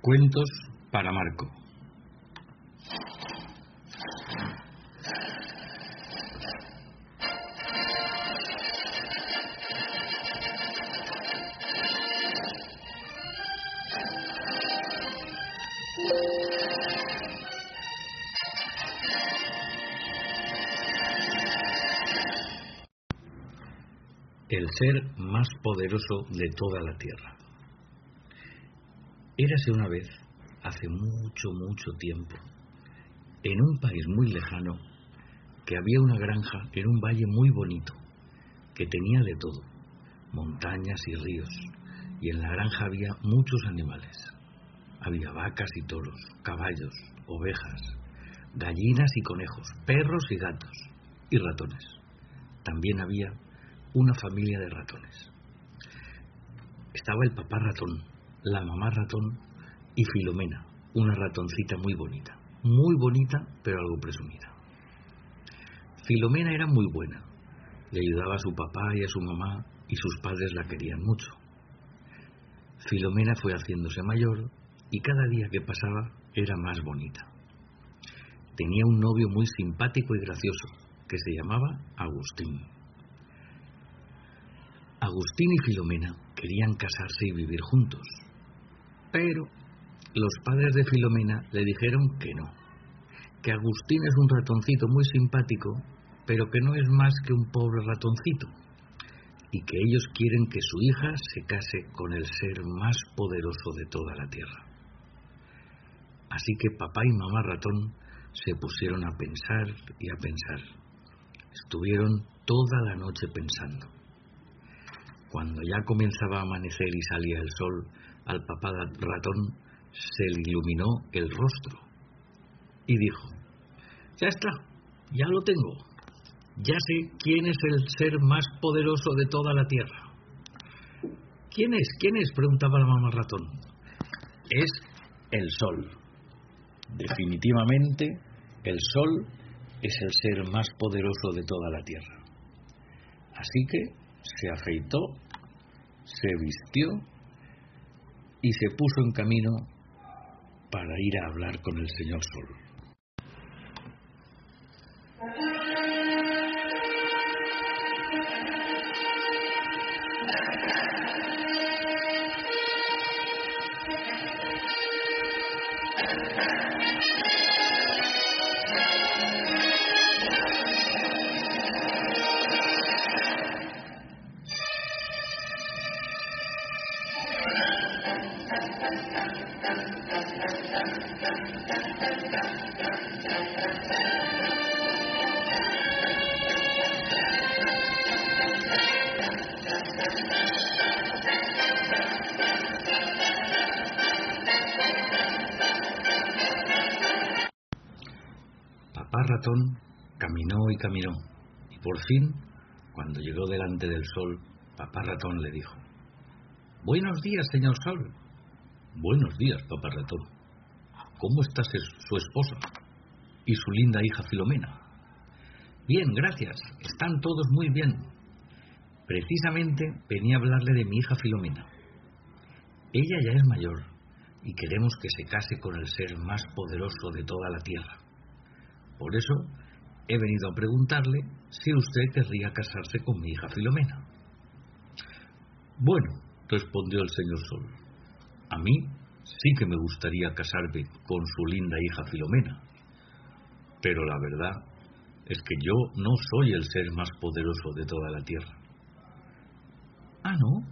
Cuentos para Marco. El ser más poderoso de toda la tierra. Érase una vez, hace mucho, mucho tiempo, en un país muy lejano, que había una granja en un valle muy bonito, que tenía de todo, montañas y ríos, y en la granja había muchos animales. Había vacas y toros, caballos, ovejas, gallinas y conejos, perros y gatos, y ratones. También había una familia de ratones. Estaba el papá ratón, la mamá ratón y Filomena, una ratoncita muy bonita, muy bonita pero algo presumida. Filomena era muy buena, le ayudaba a su papá y a su mamá y sus padres la querían mucho. Filomena fue haciéndose mayor y cada día que pasaba era más bonita. Tenía un novio muy simpático y gracioso que se llamaba Agustín. Agustín y Filomena querían casarse y vivir juntos, pero los padres de Filomena le dijeron que no, que Agustín es un ratoncito muy simpático, pero que no es más que un pobre ratoncito, y que ellos quieren que su hija se case con el ser más poderoso de toda la tierra. Así que papá y mamá ratón se pusieron a pensar y a pensar. Estuvieron toda la noche pensando. Cuando ya comenzaba a amanecer y salía el sol, al papá ratón se le iluminó el rostro y dijo, ya está, ya lo tengo, ya sé quién es el ser más poderoso de toda la tierra. ¿Quién es? ¿Quién es? preguntaba la mamá ratón. Es el sol. Definitivamente, el sol es el ser más poderoso de toda la tierra. Así que se afeitó, se vistió y se puso en camino para ir a hablar con el señor Sol. Papá ratón caminó y caminó, y por fin, cuando llegó delante del sol, papá ratón le dijo, Buenos días, señor sol. Buenos días, papá ratón. ¿Cómo está su esposa y su linda hija Filomena? Bien, gracias. Están todos muy bien. Precisamente venía a hablarle de mi hija Filomena. Ella ya es mayor y queremos que se case con el ser más poderoso de toda la tierra. Por eso he venido a preguntarle si usted querría casarse con mi hija Filomena. Bueno, respondió el señor Sol, a mí sí que me gustaría casarme con su linda hija Filomena, pero la verdad es que yo no soy el ser más poderoso de toda la tierra. Ah, ¿no?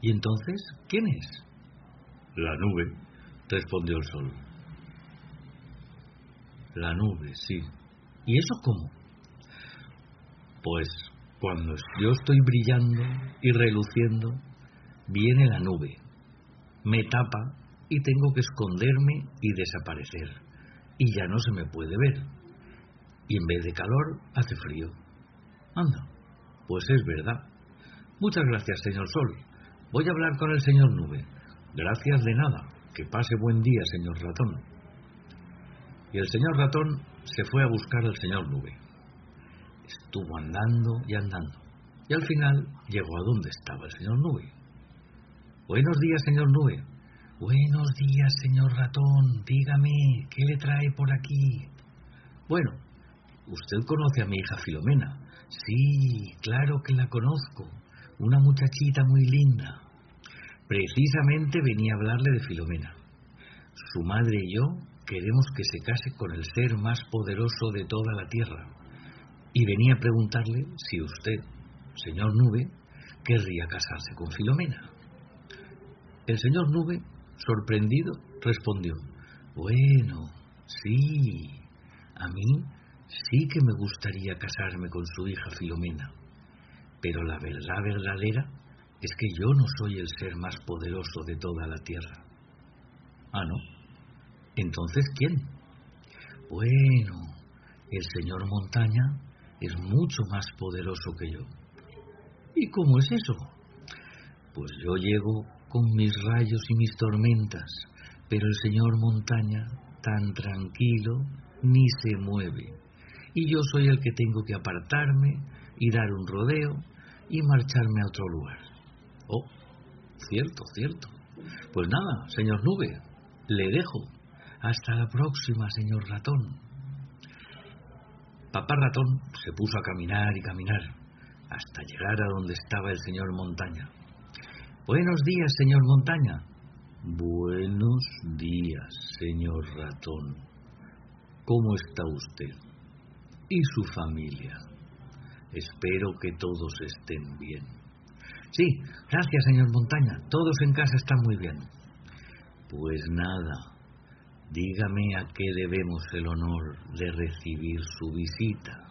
¿Y entonces quién es? La nube, respondió el sol. La nube, sí. ¿Y eso cómo? Pues cuando yo estoy brillando y reluciendo, viene la nube, me tapa y tengo que esconderme y desaparecer, y ya no se me puede ver. Y en vez de calor, hace frío. Anda, pues es verdad. Muchas gracias, señor Sol. Voy a hablar con el señor Nube. Gracias de nada. Que pase buen día, señor Ratón. Y el señor Ratón se fue a buscar al señor Nube. Estuvo andando y andando. Y al final llegó a donde estaba el señor Nube. Buenos días, señor Nube. Buenos días, señor ratón. Dígame, ¿qué le trae por aquí? Bueno, usted conoce a mi hija Filomena. Sí, claro que la conozco. Una muchachita muy linda. Precisamente venía a hablarle de Filomena. Su madre y yo queremos que se case con el ser más poderoso de toda la tierra. Y venía a preguntarle si usted, señor Nube, querría casarse con Filomena. El señor Nube, sorprendido, respondió, bueno, sí, a mí sí que me gustaría casarme con su hija Filomena, pero la verdad verdadera es que yo no soy el ser más poderoso de toda la tierra. Ah, ¿no? Entonces, ¿quién? Bueno, el señor Montaña es mucho más poderoso que yo. ¿Y cómo es eso? Pues yo llego con mis rayos y mis tormentas, pero el señor Montaña, tan tranquilo, ni se mueve. Y yo soy el que tengo que apartarme y dar un rodeo y marcharme a otro lugar. Oh, cierto, cierto. Pues nada, señor Nube, le dejo. Hasta la próxima, señor ratón. Papá ratón se puso a caminar y caminar hasta llegar a donde estaba el señor Montaña. Buenos días, señor Montaña. Buenos días, señor ratón. ¿Cómo está usted? ¿Y su familia? Espero que todos estén bien. Sí, gracias, señor Montaña. Todos en casa están muy bien. Pues nada, dígame a qué debemos el honor de recibir su visita.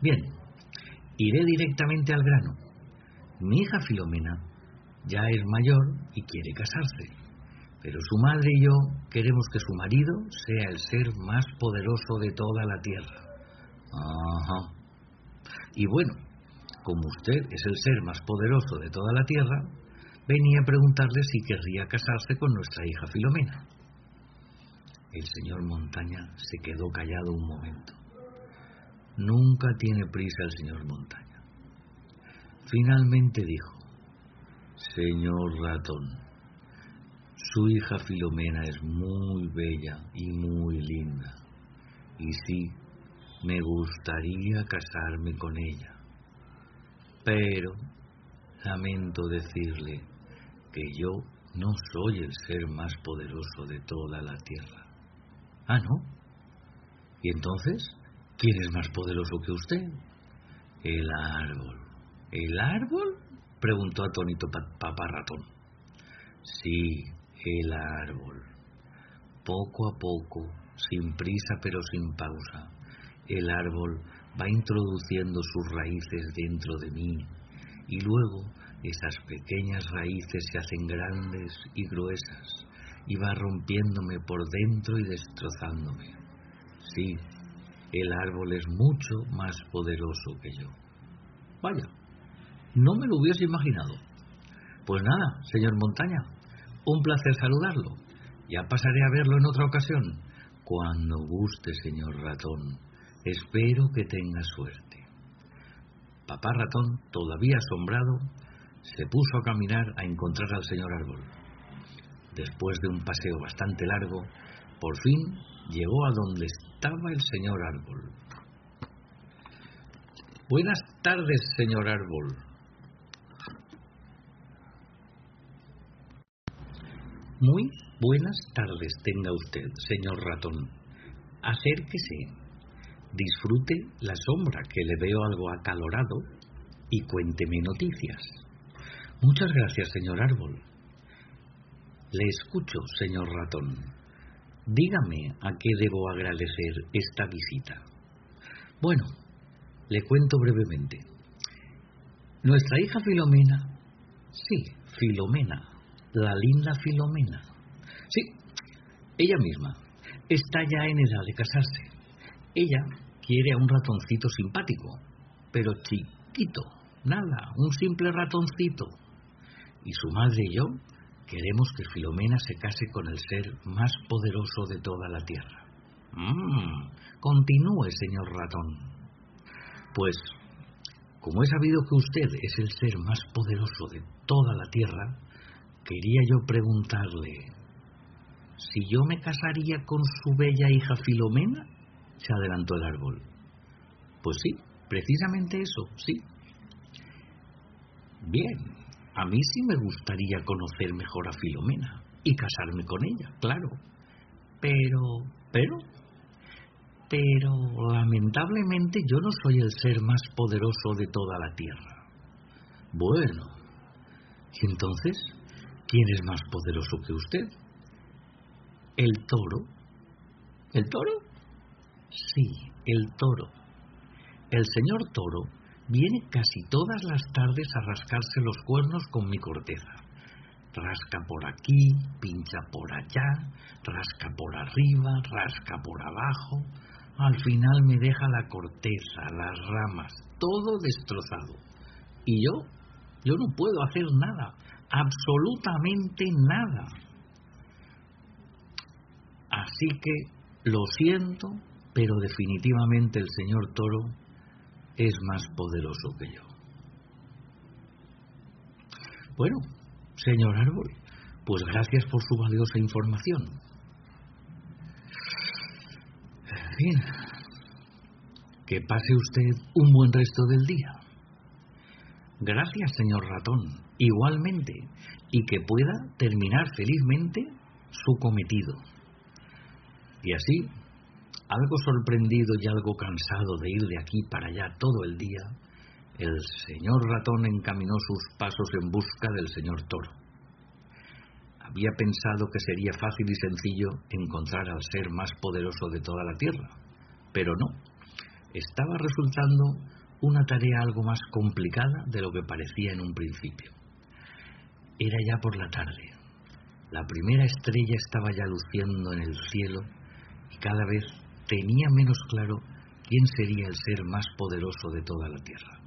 Bien, iré directamente al grano. Mi hija Filomena ya es mayor y quiere casarse, pero su madre y yo queremos que su marido sea el ser más poderoso de toda la tierra. Ajá. Y bueno, como usted es el ser más poderoso de toda la tierra, venía a preguntarle si querría casarse con nuestra hija Filomena. El señor Montaña se quedó callado un momento. Nunca tiene prisa el señor Montaña. Finalmente dijo, Señor ratón, su hija Filomena es muy bella y muy linda, y sí, me gustaría casarme con ella. Pero lamento decirle que yo no soy el ser más poderoso de toda la tierra. Ah, ¿no? ¿Y entonces? ¿Quién es más poderoso que usted? El árbol. ¿El árbol? Preguntó atónito papá ratón. Sí, el árbol. Poco a poco, sin prisa pero sin pausa, el árbol va introduciendo sus raíces dentro de mí y luego esas pequeñas raíces se hacen grandes y gruesas y va rompiéndome por dentro y destrozándome. Sí, el árbol es mucho más poderoso que yo. Vaya, no me lo hubiese imaginado. Pues nada, señor Montaña, un placer saludarlo. Ya pasaré a verlo en otra ocasión. Cuando guste, señor ratón. Espero que tenga suerte. Papá ratón, todavía asombrado, se puso a caminar a encontrar al señor árbol. Después de un paseo bastante largo, por fin llegó a donde estaba el señor árbol. Buenas tardes, señor árbol. Muy buenas tardes tenga usted, señor ratón. Acérquese disfrute la sombra que le veo algo acalorado y cuénteme noticias. Muchas gracias, señor árbol. Le escucho, señor ratón. Dígame a qué debo agradecer esta visita. Bueno, le cuento brevemente. Nuestra hija Filomena, sí, Filomena, la linda Filomena, sí, ella misma, está ya en edad de casarse. Ella quiere a un ratoncito simpático, pero chiquito, nada, un simple ratoncito. Y su madre y yo queremos que Filomena se case con el ser más poderoso de toda la tierra. Mmm, continúe, señor ratón. Pues, como he sabido que usted es el ser más poderoso de toda la tierra, quería yo preguntarle si yo me casaría con su bella hija Filomena. Se adelantó el árbol. Pues sí, precisamente eso, sí. Bien, a mí sí me gustaría conocer mejor a Filomena y casarme con ella, claro. Pero, pero, pero lamentablemente yo no soy el ser más poderoso de toda la tierra. Bueno, ¿y entonces quién es más poderoso que usted? ¿El toro? ¿El toro? Sí, el toro. El señor toro viene casi todas las tardes a rascarse los cuernos con mi corteza. Rasca por aquí, pincha por allá, rasca por arriba, rasca por abajo. Al final me deja la corteza, las ramas, todo destrozado. Y yo, yo no puedo hacer nada, absolutamente nada. Así que lo siento, pero definitivamente el señor Toro es más poderoso que yo. Bueno, señor Árbol, pues gracias por su valiosa información. Bien, que pase usted un buen resto del día. Gracias, señor ratón, igualmente, y que pueda terminar felizmente su cometido. Y así, algo sorprendido y algo cansado de ir de aquí para allá todo el día, el señor ratón encaminó sus pasos en busca del señor toro. Había pensado que sería fácil y sencillo encontrar al ser más poderoso de toda la tierra, pero no. Estaba resultando una tarea algo más complicada de lo que parecía en un principio. Era ya por la tarde. La primera estrella estaba ya luciendo en el cielo y cada vez tenía menos claro quién sería el ser más poderoso de toda la tierra.